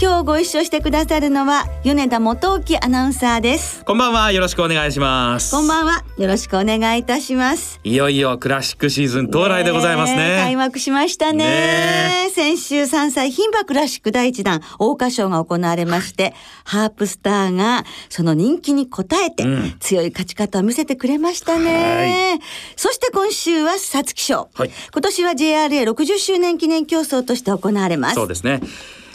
今日ご一緒してくださるのは米田元興アナウンサーです。こんばんはよろしくお願いします。こんばんはよろしくお願いいたします。いよいよクラシックシーズン到来でございますね。開幕しましたね。ね先週3歳牝馬クラシック第一弾桜花賞が行われまして、ハープスターがその人気に応えて、うん。強い勝ち方を見せてくれましたね。そして今週は皐月賞、はい。今年は JRA60 周年記念競争として行われます。そうですね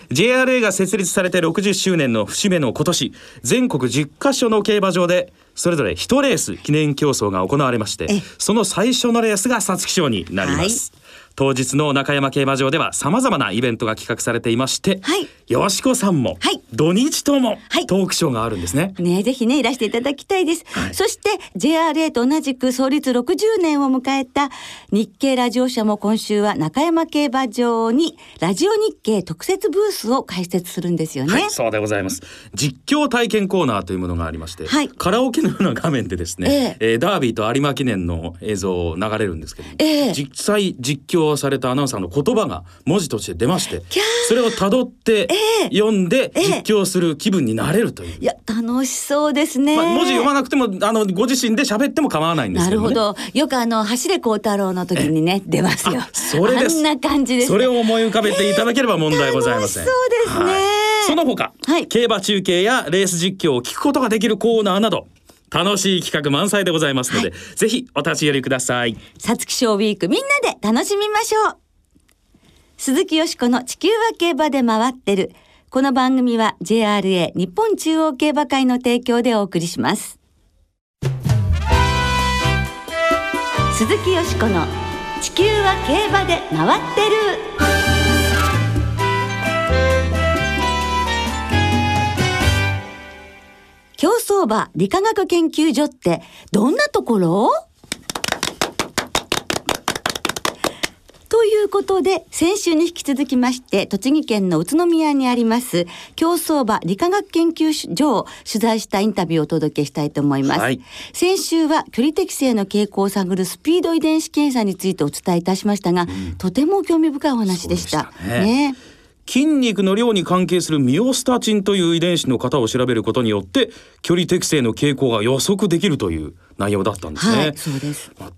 JRA が設立されて60周年の節目の今年全国10カ所の競馬場でそれぞれ1レース記念競争が行われましてえその最初のレースが皐月賞になります、当日の中山競馬場では様々なイベントが企画されていまして、はい。よしこさんも、はい。土日ともはい。トークショーがあるんですね、ねぜひね、いらしていただきたいです。はい。そして、JRA と同じく創立60年を迎えた日経ラジオ社も今週は中山競馬場にラジオ日経特設ブースを開設するんですよね。はい、そうでございます。実況体験コーナーというものがありまして、はい。カラオケのような画面でですね、え。えーダービーと有馬記念の映像を流れるんですけども、ええ。実際実況されたアナウンサーの言葉が文字として出ましてそれをたどってえ読んでええ実況する気分になれるという。いや、楽しそうですね。まあ、文字読まなくてもあのご自身で喋っても構わないんですね。なるほど。よくあの、走れ孝太郎の時にね、出ますよあ。それですあんな感じです、ね。それを思い浮かべていただければ問題ございません。楽しそうですねはいその他、はい競馬中継やレース実況を聞くことができるコーナーなど、楽しい企画満載でございますので、ぜひお立ち寄りください。皐月賞ウィークみんなで楽しみましょう。鈴木よしこの地球は競馬で回ってる。この番組は JRA 日本中央競馬会の提供でお送りします。鈴木よしこの地球は競馬で回ってる競走馬理化学研究所ってどんなところ？ということで、先週に引き続きまして、栃木県の宇都宮にあります、競走馬理化学研究所を取材したインタビューをお届けしたいと思います。はい。先週は距離適正の傾向を探るスピード遺伝子検査についてお伝えいたしましたが、とても興味深いお話でした。したね筋肉の量に関係するミオスタチンという遺伝子の型を調べることによって距離適正の傾向が予測できるという内容だったんですね。はい、そうです。まあ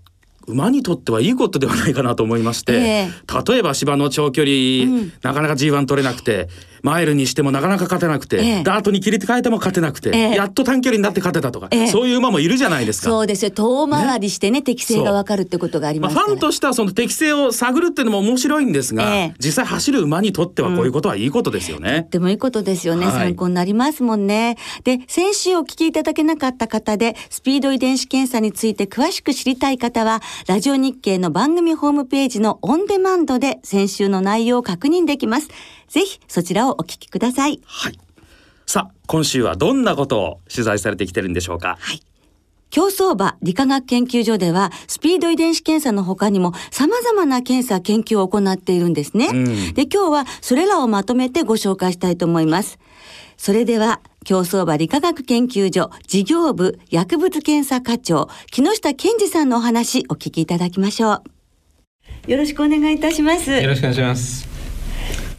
馬にとってはいいことではないかなと思いまして、ええ例えば芝の長距離、なかなか G1 取れなくてマイルにしてもなかなか勝てなくて、ええダートに切り替えても勝てなくて、ええやっと短距離になって勝てたとか、ええそういう馬もいるじゃないですか。そうですよ。遠回りしてね、適性がわかるってことがありまあ、ますから。ファンとしてはその適性を探るっていうのも面白いんですが、ええ実際走る馬にとってはこういうことはいいことですよね。とってもいいことですよね、はい参考になりますもんね。で、先週お聞きいただけなかった方で、スピード遺伝子検査について詳しく知りたい方は、ラジオ日経の番組ホームページのオンデマンドで先週の内容を確認できます。ぜひそちらをお聞きください。はい。さあ今週はどんなことを取材されてきてるんでしょうか？競走馬理化学研究所では、スピード遺伝子検査の他にも様々な検査研究を行っているんですね。うんで、今日はそれらをまとめてご紹介したいと思います。それでは、競走馬理化学研究所事業部薬物検査課長、木下健二さんのお話お聞きいただきましょう。よろしくお願いいたします。よろしくお願いします。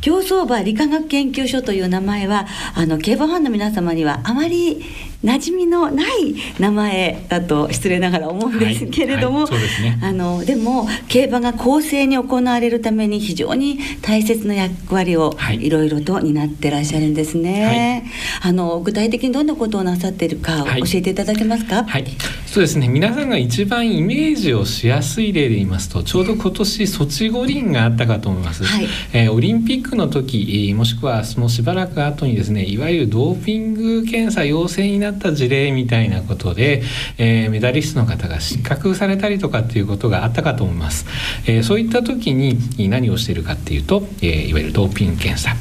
競走馬理化学研究所という名前はあの競馬ファンの皆様にはあまり馴染みのない名前だと失礼ながら思うんですけれども、はいはいですね。あのでも競馬が公正に行われるために非常に大切な役割をはい。いろいろと担ってらっしゃるんですね。あの具体的にどんなことをなさっているかはい。教えていただけますか？はい、そうですね。皆さんが一番イメージをしやすい例で言いますとちょうど今年ソチ五輪があったかと思います、はい、えー、オリンピックの時もしくはそのしばらく後にですねいわゆるドーピング検査陽性になった事例みたいなことで、えー、メダリストの方が失格されたりとかっていうことがあったかと思います、えー、そういった時に何をしているかっていうと、えー、いわゆるドーピング検査、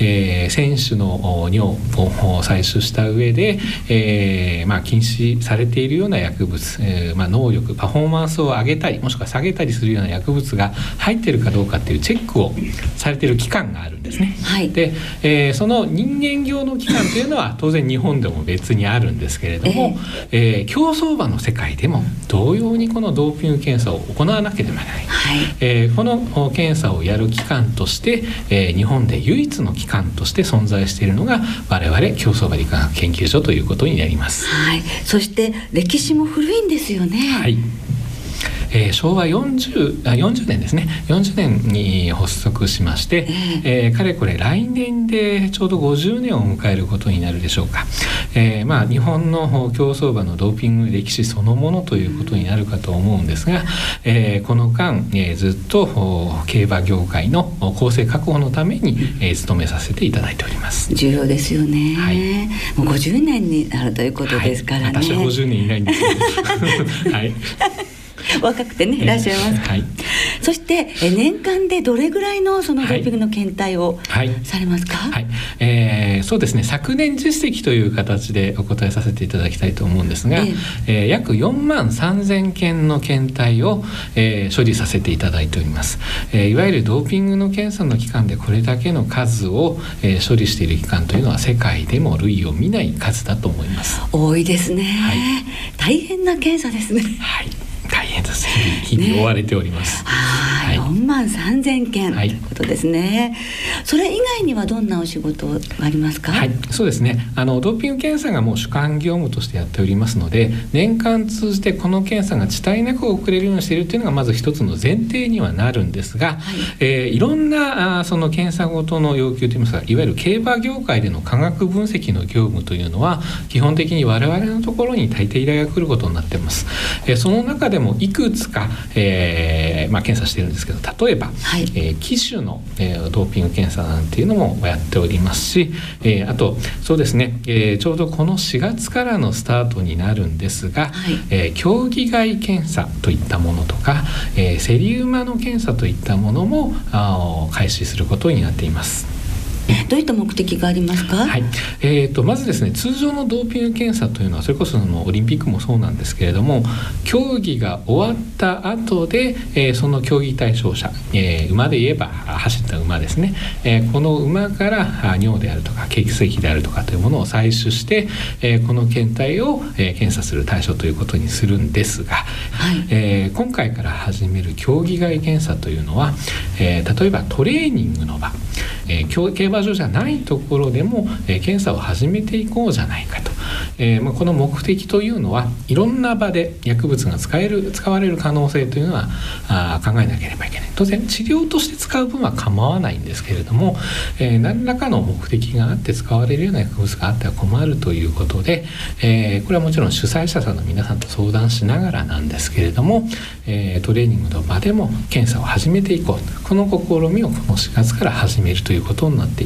えー、選手の尿を採取した上で、えーまあ、禁止されているような薬物、えーまあ、能力パフォーマンスを上げたりもしくは下げたりするような薬物が入っているかどうかっていうチェックをされている機関があるんですね。はい、で、えー、その人間業の機関というのは当然日本でも別にあるんですけれども、えー、えー、競走馬の世界でも同様にこのドーピング検査を行わなければならない、はい、えー、この検査をやる機関として、えー、日本で唯一の機関として存在しているのが我々競走馬理化学研究所ということになります。はい、そして歴史も古いんですよね。はいえー、昭和 40, あ40年ですね。40年に発足しまして、えー、かれこれ来年でちょうど50年を迎えることになるでしょうか、えー、まあ日本の競走馬のドーピング歴史そのものということになるかと思うんですが、えー、この間、えー、ずっと競馬業界の公正確保のために、えー、努めさせていただいております。重要ですよね、はい、もう50年になるということですからね、はい、私は50年いないんですけどはい 若くてねいらっしゃいます、はい、そしてえ年間でどれぐらいのそのドーピングの検体をされますか、はい、はい、えー、そうですね。昨年実績という形でお答えさせていただきたいと思うんですが、えー、えー、約4万3000件の検体を、えー、処理させていただいております、えー、いわゆるドーピングの検査の期間でこれだけの数を、えー、処理している期間というのは世界でも類を見ない数だと思います。多いですね、はい、大変な検査ですね。はい大変です。日々追われております、ね、は、4万3千件、ということですね。それ以外にはどんなお仕事がありますか？はい。そうですね。あのドーピング検査がもう主管業務としてやっておりますので年間通じてこの検査が遅滞なく遅れるようにしているというのがまず一つの前提にはなるんですが、はい。えー、いろんなあその検査ごとの要求といいますかいわゆる競馬業界での科学分析の業務というのは基本的に我々のところに大抵依頼が来ることになっています、えー、その中でもいくつか、えーまあ、検査しているんですけど例えば、はい、えー、機種の、えー、ドーピング検査なんていうのもやっておりますし、えー、あとそうですね、えー、ちょうどこの4月からのスタートになるんですが、はい、えー、競技外検査といったものとか、えー、セリウマの検査といったものもあ開始することになっています。どういった目的がありますか、はい。えーと、まずですね通常のドーピング検査というのはそれこそのオリンピックもそうなんですけれども競技が終わった後で、えー、その競技対象者、えー、馬で言えば走った馬ですね、えー、この馬から尿であるとか血液であるとかというものを採取して、えー、この検体を、えー、検査する対象ということにするんですが、はい。えー、今回から始める競技外検査というのは、えー、例えばトレーニングの場。えー、競馬場所じゃないところでも、えー、検査を始めていこうじゃないかと、えーまあ、この目的というのはいろんな場で薬物が使える使われる可能性というのはあ考えなければいけない。当然治療として使う分は構わないんですけれども、えー、何らかの目的があって使われるような薬物があっては困るということで、えー、これはもちろん主催者さんの皆さんと相談しながらなんですけれども、えー、トレーニングの場でも検査を始めていこうこの試みをこの4月から始めるといういうことになってい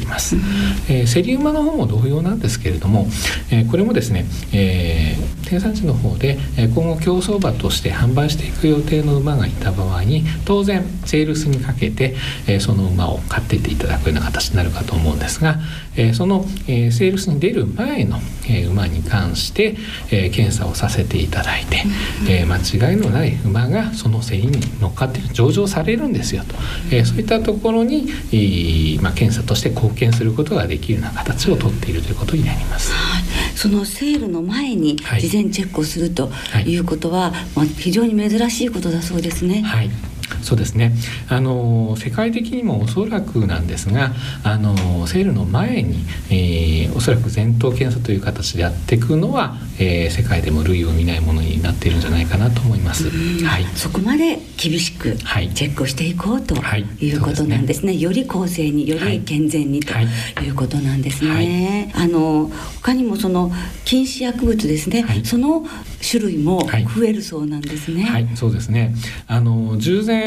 ます、えー、セリウマの方も同様なんですけれども、えー、これもですね、えー、生産地の方で今後競走馬として販売していく予定の馬がいた場合に当然セールスにかけて、え、その馬を買っていっていただくような形になるかと思うんですが、えー、その、えー、セールスに出る前の、えー、馬に関して、えー、検査をさせていただいて、えー、間違いのない馬がその競りに乗っかって上場されるんですよと、えー、そういったところに、えーまあ、検査として貢献することができるような形をとっているということになります。はい、そのセールの前に事前チェックをするということは、はい、まあ、非常に珍しいことだそうですね。はいそうですね。あの世界的にもおそらくなんですがあのセールの前に、えー、おそらく前頭検査という形でやっていくのは、えー、世界でも類を見ないものになっているんじゃないかなと思います。はい、そこまで厳しくチェックしていこうということなんですね。はい、すね。より公正により健全にとい。うことなんですね。あの他にもその禁止薬物ですね、その種類も増えるそうなんですね。はい、そうですね。あの従前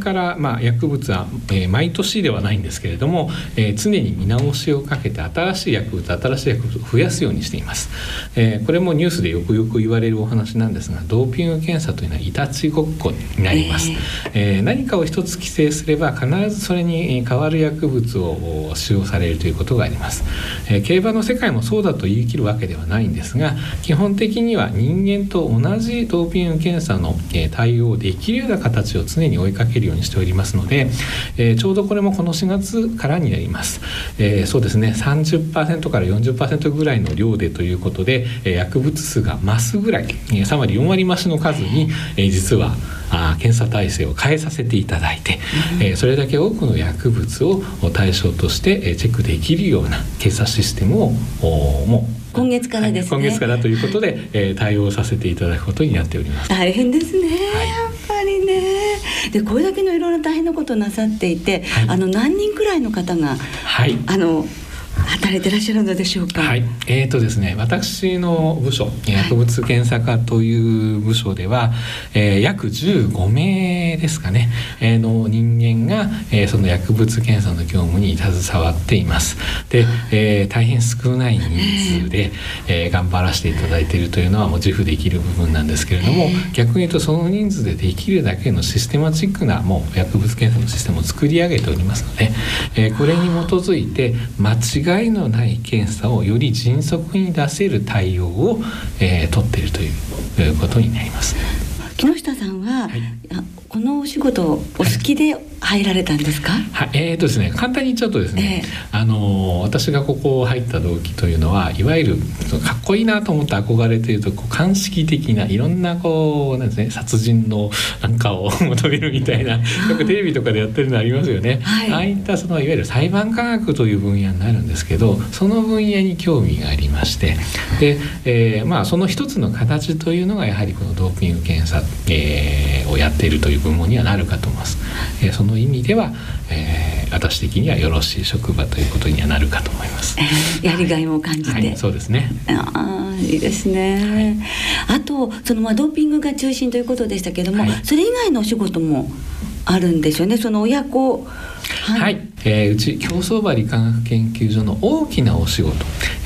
からまあ薬物は、えー、毎年ではないんですけれども、えー、常に見直しをかけて新しい薬物新しい薬物を増やすようにしています。えー、これもニュースでよくよく言われるお話なんですが、ドーピング検査というのはいたちごっこになります。えー、何かを一つ規制すれば必ずそれに代わる薬物を使用されるということがあります。えー、競馬の世界もそうだと言い切るわけではないんですが、基本的には人間と同じドーピング検査の、えー、対応できるような形を常に追いかけるようにしておりますので、えー、ちょうどこれもこの4月からになります、えー、そうですね。30%から40%ぐらいの量でということで、えー、薬物数が増すぐらい、えー、3割4割増しの数に、えー、実はあ検査体制を変えさせていただいて、うん、えー、それだけ多くの薬物を対象として、えー、チェックできるような検査システムをもう今月からですね、はい、今月からということで、えー、対応させていただくことになっております。大変ですね、はい、やっぱりね。でこれだけのいろいろ大変なことなさっていて、はい、あの何人くらいの方が、はい、あの働いてらっしゃるのでしょうか？はい、えっ、ー、とですね、私の部署、薬物検査課という部署では、えー、約15名ですかね、えー、の人間が、えー、その薬物検査の業務に携わっています。で、えー、大変少ない人数で、えー、頑張らせていただいているというのはもう自負できる部分なんですけれども、逆に言うとその人数でできるだけのシステマチックなもう薬物検査のシステムを作り上げておりますので、えー、これに基づいて間違違いのない検査をより迅速に出せる対応を、えー、取っているということになります。木下さんは、はい、このお仕事お好きで入られたんですか、はい、えーとですね、簡単に言っちゃうとですね、えー、あの私がここ入った動機というのはいわゆるかっこいいなと思って憧れているとこう鑑識的ないろんなこうなんですね殺人のなんかを 求めるみたいな よくテレビとかでやってるのありますよね、はい、ああいったそのいわゆる裁判科学という分野になるんですけどその分野に興味がありましてで、えー、まあその一つの形というのがやはりこのドーピング検査、えー、をやっているという部門にはなるかと思います。えー、その意味では、えー、私的にはよろしい職場ということにはなるかと思います。えー、やりがいも感じて、はい、そうですね。ああいいですね。はい、あとそのまあドーピングが中心ということでしたけども、はい、それ以外のお仕事もあるんですよね。その親子。はい、はい、えー、うち競走馬理化学研究所の大きなお仕事、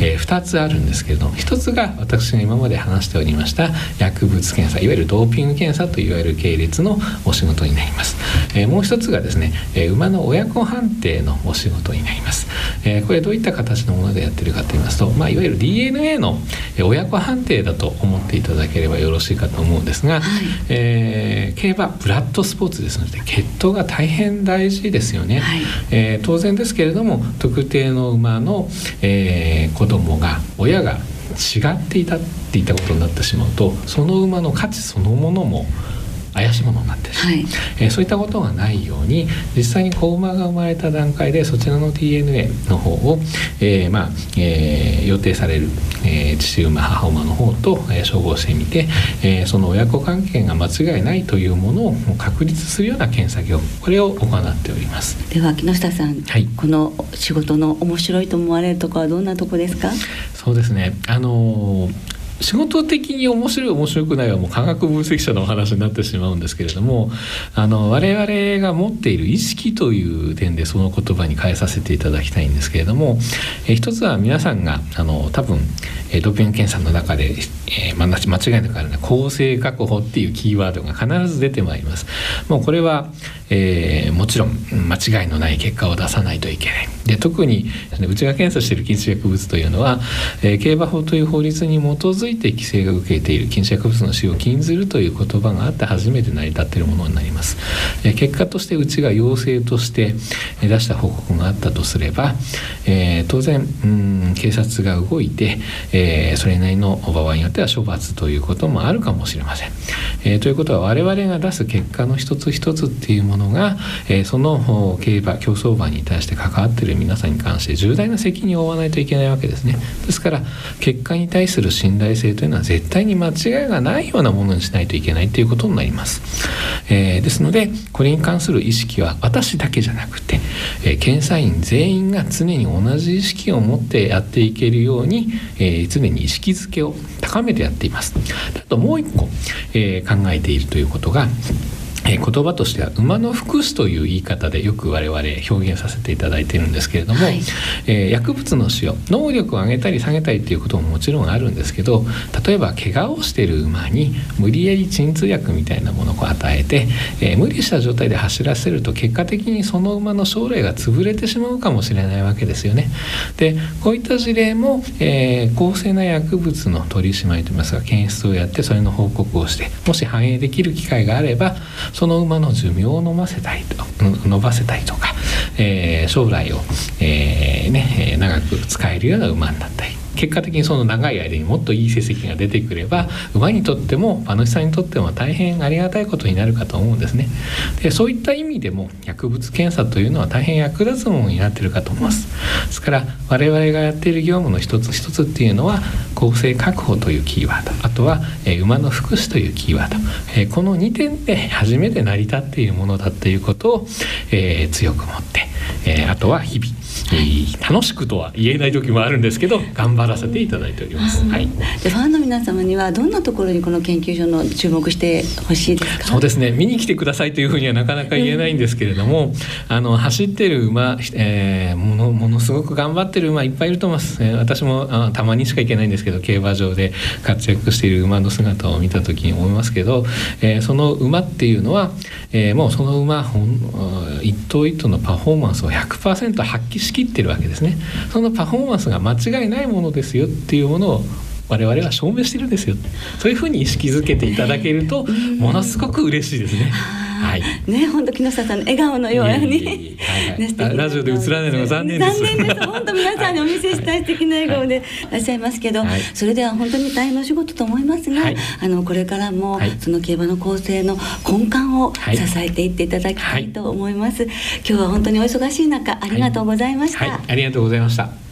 えー、2つあるんですけれども1つが私が今まで話しておりました薬物検査いわゆるドーピング検査といわゆる系列のお仕事になります、えー、もう1つがですね、えー、馬の親子判定のお仕事になります、えー、これどういった形のものでやってるかと言いますと、まあ、いわゆる DNA の親子判定だと思っていただければよろしいかと思うんですが、はい、えー、競馬ブラッドスポーツですので血統が大変大事ですよね、はい、えー、当然ですけれども特定の馬の、えー、子供が親が違っていたっていったことになってしまうとその馬の価値そのものも怪しいものになってしまう、はい、えー、そういったことがないように実際に子馬が生まれた段階でそちらの DNA の方を、えー、まあえー、予定される、えー、父馬母馬の方と、えー、照合してみて、えー、その親子関係が間違いないというものを確立するような検査業これを行っております。では木下さん、はい、この仕事の面白いと思われるところはどんなとこですか？そうですね。あのー仕事的に面白い面白くないはもう科学分析者のお話になってしまうんですけれどもあの我々が持っている意識という点でその言葉に変えさせていただきたいんですけれどもえ一つは皆さんがあの多分ドーピング検査の中で、えー、間違いなくあるのは公正確保っていうキーワードが必ず出てまいります。もうこれは、えー、もちろん間違いのない結果を出さないといけない。で特にうちが検査している禁止薬物というのは、えー、競馬法という法律に基づいて規制が受けている禁止薬物の使用を禁ずるという言葉があって初めて成り立っているものになります、えー、結果としてうちが要請として出した報告があったとすれば、えー、当然うん警察が動いて、えー、それなりの場合によっては処罰ということもあるかもしれません、えー、ということは我々が出す結果の一つ一つっていうもののが、えー、その競馬競走馬に対して関わっている皆さんに関して重大な責任を負わないといけないわけですね。ですから結果に対する信頼性というのは絶対に間違いがないようなものにしないといけないということになります、えー、ですのでこれに関する意識は私だけじゃなくて、えー、検査員全員が常に同じ意識を持ってやっていけるように、えー、常に意識づけを高めてやっています。あともう一個、えー、考えているということが言葉としては馬の福祉という言い方でよく我々表現させていただいているんですけれども、はい、えー、薬物の使用能力を上げたり下げたりっていうことももちろんあるんですけど例えば怪我をしている馬に無理やり鎮痛薬みたいなものを与えて、えー、無理した状態で走らせると結果的にその馬の将来が潰れてしまうかもしれないわけですよね。でこういった事例も、えー、公正な薬物の取り締まりといいますか検出をやってそれの報告をしてもし反映できる機会があればその馬の寿命を伸ばせたいと伸ばせたいとか、えー、将来を、えーね、長く使えるような馬になったり結果的にその長い間にもっといい成績が出てくれば馬にとっても馬主さんにとっても大変ありがたいことになるかと思うんですね。でそういった意味でも薬物検査というのは大変役立つものになってるかと思います。ですから我々がやっている業務の一つ一つっていうのは公正確保というキーワード。あとは、えー、馬の福祉というキーワード、えー、この2点で初めて成り立っているものだということを、えー、強く持って、えあとは日々楽しくとは言えない時もあるんですけど頑張らせていただいております。はい。でファンの皆様にはどんなところにこの研究所の注目してほしいですか？そうですね。見に来てくださいというふうにはなかなか言えないんですけれども、あの走ってる馬、えー、ものものすごく頑張ってる馬いっぱいいると思います。えー、私もあたまにしか行けないんですけど、競馬場で活躍している馬の姿を見た時に思いますけど、えー、その馬っていうのは、えー、もうその馬一頭一頭のパフォーマンスを100%発揮しきってるわけですねそのパフォーマンスが間違いないものですよっていうものを我々は証明してるんですよそういうふうに意識づけていただけるとものすごく嬉しいですね。はい、ね本当木下さんの笑顔のように、ラジオで映らないのが残念です。残念です。本当皆さんにお見せしたい素敵な笑顔でい。らっしゃいますけど、はい、それでは本当に大変なお仕事と思いますが、はい、あのこれからも、その競馬の構成の根幹を支えていっていただきたいと思います、今日は本当にお忙しい中ありがとうございました、ありがとうございました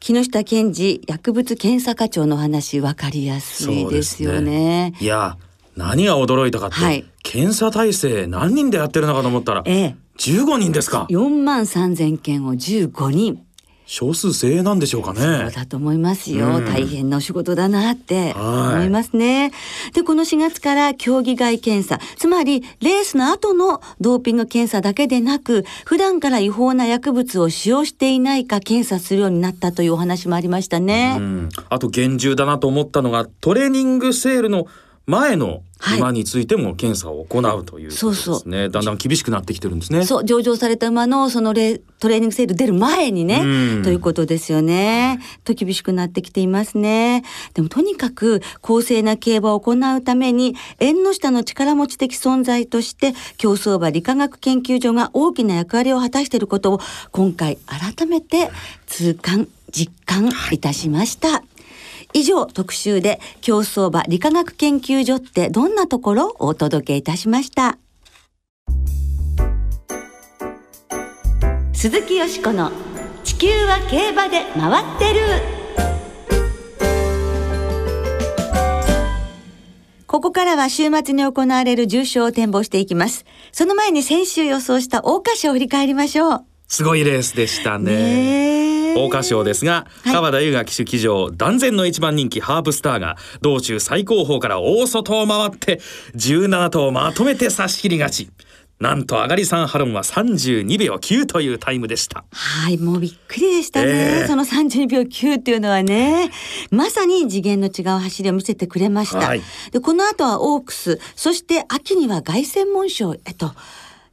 木下健二薬物検査課長の話分かりやすいですよね。ね。いや何が驚いたかって、はい、検査体制何人でやってるのかと思ったら、ええ、15人ですか。4万3千件を15人少数精鋭なんでしょうかね。そうだと思いますよ。うん、大変なお仕事だなって思いますね。で、この4月から競技外検査、つまりレースの後のドーピング検査だけでなく、普段から違法な薬物を使用していないか検査するようになったというお話もありましたね。うん、あと厳重だなと思ったのが、トレーニングセールの前の馬についても検査を行うという、ねはい、そうそうだんだん厳しくなってきてるんですね。そう上場された馬のそのレトレーニング制度出る前にね、ということですよね。と厳しくなってきていますね。でもとにかく公正な競馬を行うために縁の下の力持ち的存在として競走馬理化学研究所が大きな役割を果たしていることを今回改めて痛感実感いたしました。以上特集で競走馬理化学研究所ってどんなところをお届けいたしました鈴木よしこの地球は競馬で回ってるここからは週末に行われる重賞を展望していきます。その前に先週予想した桜花賞を振り返りましょう。すごいレースでしたね。桜花賞ですが、はい、川田優雅騎手騎乗断然の一番人気ハープスターが道中最高峰から大外を回って17頭まとめて差し切り勝ち。なんと上がり3ハロンは32秒9というタイムでした。はい、もうびっくりでしたね。ええその32秒9っていうのはね、まさに次元の違う走りを見せてくれました。はいで、この後はオークス、そして秋には凱旋門賞へと。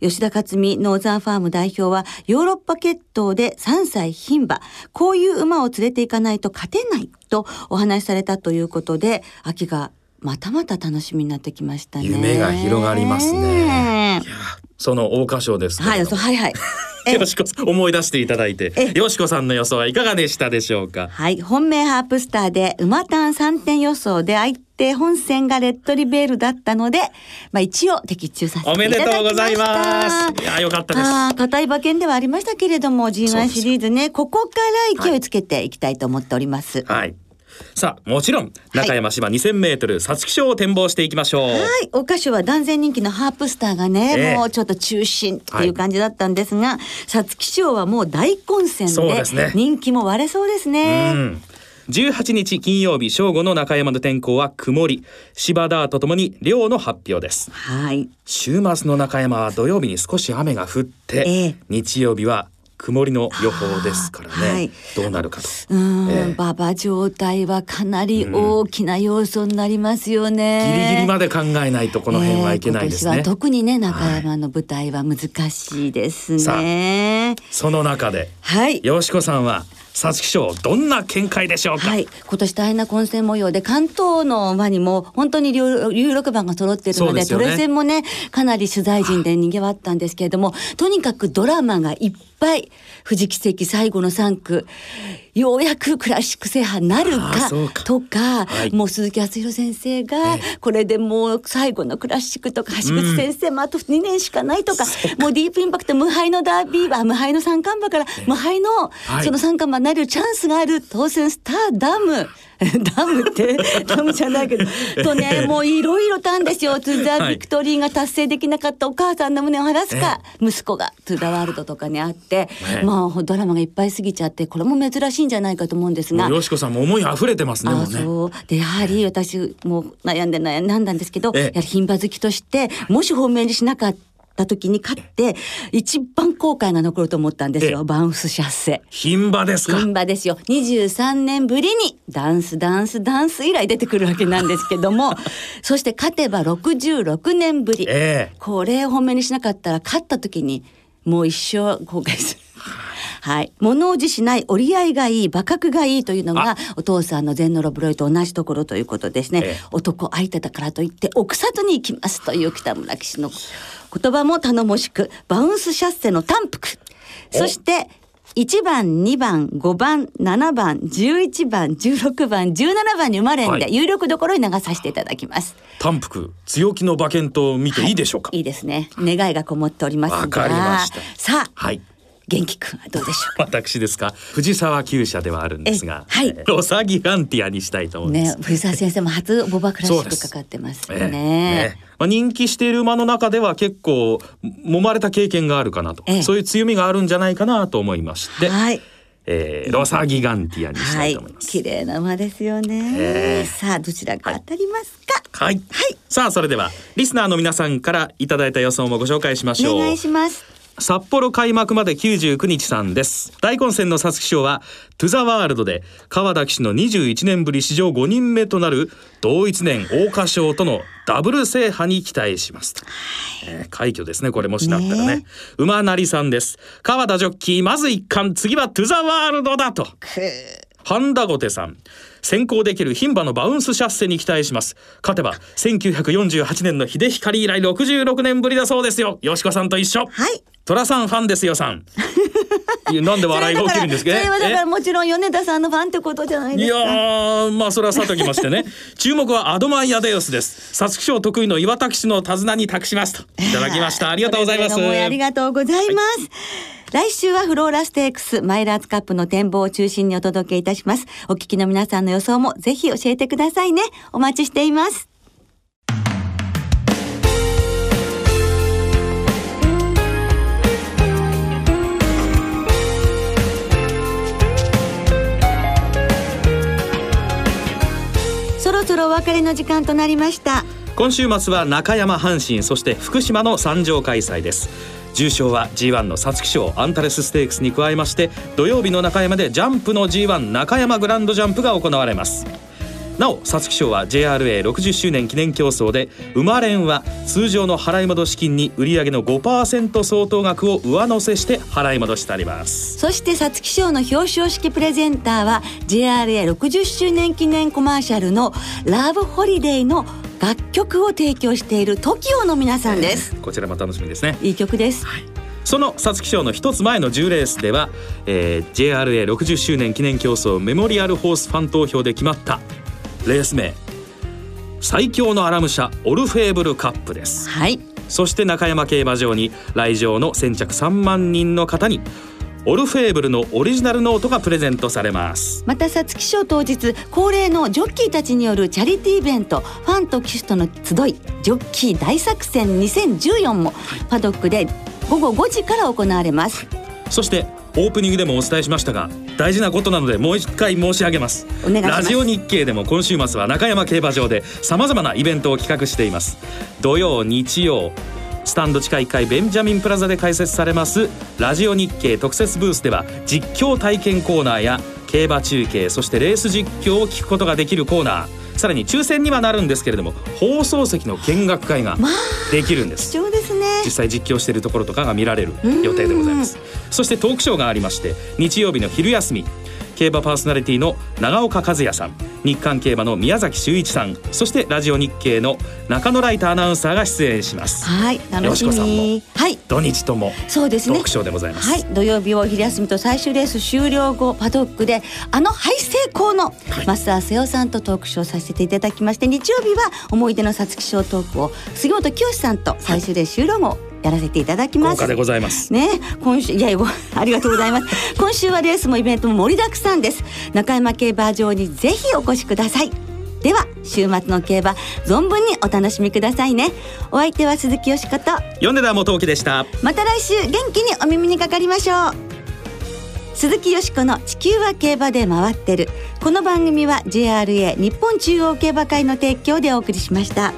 吉田克美ノーザンファーム代表はヨーロッパ決闘で3歳牝馬。こういう馬を連れていかないと勝てないとお話しされたということで秋がまたまた楽しみになってきましたね。夢が広がりますね。その桜花賞ですけはいはいはい。えよしこ思い出していただいてえよしこさんの予想はいかがでしたでしょうか？はい。本命ハープスターで馬単3点予想で相手本戦がレッドリベールだったので、まあ一応的中させていおめでただきました。とうございます。いやよかったです。ああ、硬い馬券ではありましたけれども、そう G1 ですシリーズね、ここから勢い。つけていきたいと思っております。はいさあもちろん中山芝2000メートル皐月賞を展望していきましょう。はい、桜花賞は断然人気のハープスターがね、ええ。もうちょっと中心っていう感じだったんですが、皐月賞はもう大混戦で人気も割れそうですね。うん。18日金曜日正午の中山の天候は曇り。芝ダーとともに量の発表です。はい。週末の中山は土曜日に少し雨が降って、ええ。日曜日は曇りの予報ですからね、はい。どうなるかと。うーん、ええ。馬場状態はかなり大きな要素になりますよギね。リギリまで考えないとこの辺はいけないですね、えー今年は特にね中山の舞台は難しいですさね。その中ではい。よしこさんは皐月賞どんな見解でしょうか、はい、今年大変な混戦模様で関東の馬にも本当に有有力馬が揃っているのででね。トレセンもねかなり取材陣で賑わったんですけれどもとにかくドラマがいっぱい富士奇跡最後の3区ようやくクラシック制覇なるかとかはい。もう鈴木敦弘先生がこれでもう最後のクラシックとか橋口先生もあと2年しかないとか、もうディープインパクト無敗のダービー馬無敗の三冠馬から無敗のはい。その三冠馬になれるチャンスがある当選スターダム ダムって ダムじゃないけど。とねもういろいろたんですよ。トゥザ・はい。ビクトリーが達成できなかったお母さんの胸を晴らすか。息子が。トゥザ・ワールドとかにあって。ええ。まあドラマがいっぱい過ぎちゃってこれも珍しいんじゃないかと思うんですが。よしこさんも思い溢れてますねうね。そう。でやはり私もう悩んで悩んだんですけど、ええ。やはり牝馬好きとしてもし本命にしなかった時に勝って一番後悔が残ると思ったんですええ。よバウンスシャッセ。牝馬ですか？牝馬ですよ。23年ぶりにダンスダンスダンス以来出てくるわけなんですけども そして勝てば66年ぶり、ええ。これを本命にしなかったら勝った時にもう一生後悔する。はい、物おじしない折り合いがいい馬格がいいというのがお父さんのゼンノロブロイと同じところということですね、ええ。男相手だからといって奥里に行きますという北村騎手の言葉も頼もしくバウンスシャッセの単幅そして1番2番5番7番11番16番17番に生まれんで、はい有力どころに流させていただきます。単幅強気の馬券と見ていいでしょうか、いいですね。願いがこもっておりますが。わかりましたさあ、はい元気くんはどうでしょう？か。私ですか？藤沢厩舎ではあるんですが、えはいえロサギガンティアにしたいと思います、ね、藤沢先生も初ボバクラシックかかってますええよね。まあ、人気している馬の中では結構揉まれた経験があるかなと、ええそういう強みがあるんじゃないかなと思いまして、はい。えーロサギガンティアにしたはいいと思います。綺麗な馬ですよね。ええさあ、どちらが当たりますか？はい、さあそれではリスナーの皆さんからいただいた予想もご紹介しましょうお願いします。札幌開幕まで99日さんです。大混戦の皐月賞はトゥザワールドで川田騎手の21年ぶり史上5人目となる同一年桜花賞とのダブル制覇に期待します、えー快挙ですねこれもしなったらね。ね。馬なりさんです。川田ジョッキーまず一冠。次はトゥザワールドだと。ハンダゴテさん。先行できる牝馬のバウンスシャッセに期待します。勝てば1948年の秀光以来66年ぶりだそうですよ。よしこさんと一緒。はい。虎さんファンですよさん いやなんで笑いが起きるんですか？それはだからえもちろん米田さんのファンってことじゃないいやですか。ーまあそれはさときましてね注目はアドマイヤデウスです皐月賞得意の岩田騎手の手綱に託しますといただきました ありがとうございますありがとうございます。来週はフローラステークスマイラーズカップの展望を中心にお届けいたします。お聞きの皆さんの予想もぜひ教えてくださいね。お待ちしています。そろそろお別れの時間となりました。今週末は中山阪神そして福島の三条開催です重賞は G1 の皐月賞アンタレスステークスに加えまして土曜日の中山でジャンプの G1 中山グランドジャンプが行われますなお皐月賞は JRA60 周年記念競争で生まれんは通常の払い戻し金に売上の5%相当額を上乗せして払い戻してあります。そして皐月賞の表彰式プレゼンターは JRA60 周年記念コマーシャルの「ラブホリデーの楽曲を提供している TOKIO の皆さんです。こちらも楽しみですね。いい曲です、はい。その皐月賞の一つ前の10レースでは、えー、JRA60 周年記念競争メモリアルホースファン投票で決まったレース名。最強のアラム車オルフェーブルカップです。はい。そして中山競馬場に来場の先着3万人の方にオルフェーブルのオリジナルノートがプレゼントされます。また皐月賞当日恒例のジョッキーたちによるチャリティーイベントファンと騎手との集いジョッキー大作戦2014もパドックで午後5時から行われます。そしてオープニングでもお伝えしましたが大事なことなのでもう一回申し上げます。ラジオ日経でも今週末は中山競馬場でさまざまなイベントを企画しています。土曜日曜スタンド地下1階ベンジャミンプラザで開設されますラジオ日経特設ブースでは実況体験コーナーや競馬中継そしてレース実況を聞くことができるコーナーさらに抽選にはなるんですけれども放送席の見学会ができるんです、まあ、ですね。実際実況しているところとかが見られる予定でございます。そしてトークショーがありまして日曜日の昼休み競馬パーソナリティの長岡和也さん日刊競馬の宮崎修一さんそしてラジオ日経の中野ライターアナウンサーが出演します。はい楽しみ。はい。土日ともそうですね。でございます。はい土曜日を昼休みと最終レース終了後パドックであのハイセイコーの増田瀬尾さんとトークショーさせていただきまして日曜日は思い。出の皐月賞トークを杉本清さんと最終レース終了後、やらせていただきます。でございます。ね、今週いや ありがとうございます。今週はレースもイベントも盛りだくさんです。中山競馬場にぜひお越しください。では週末の競馬存分にお楽しみくださいね。お相手は鈴木よしこと。米田元樹でした。また来週元気にお耳にかかりましょう。鈴木よしこの地球は競馬で回ってる。この番組は JRA 日本中央競馬会の提供でお送りしました。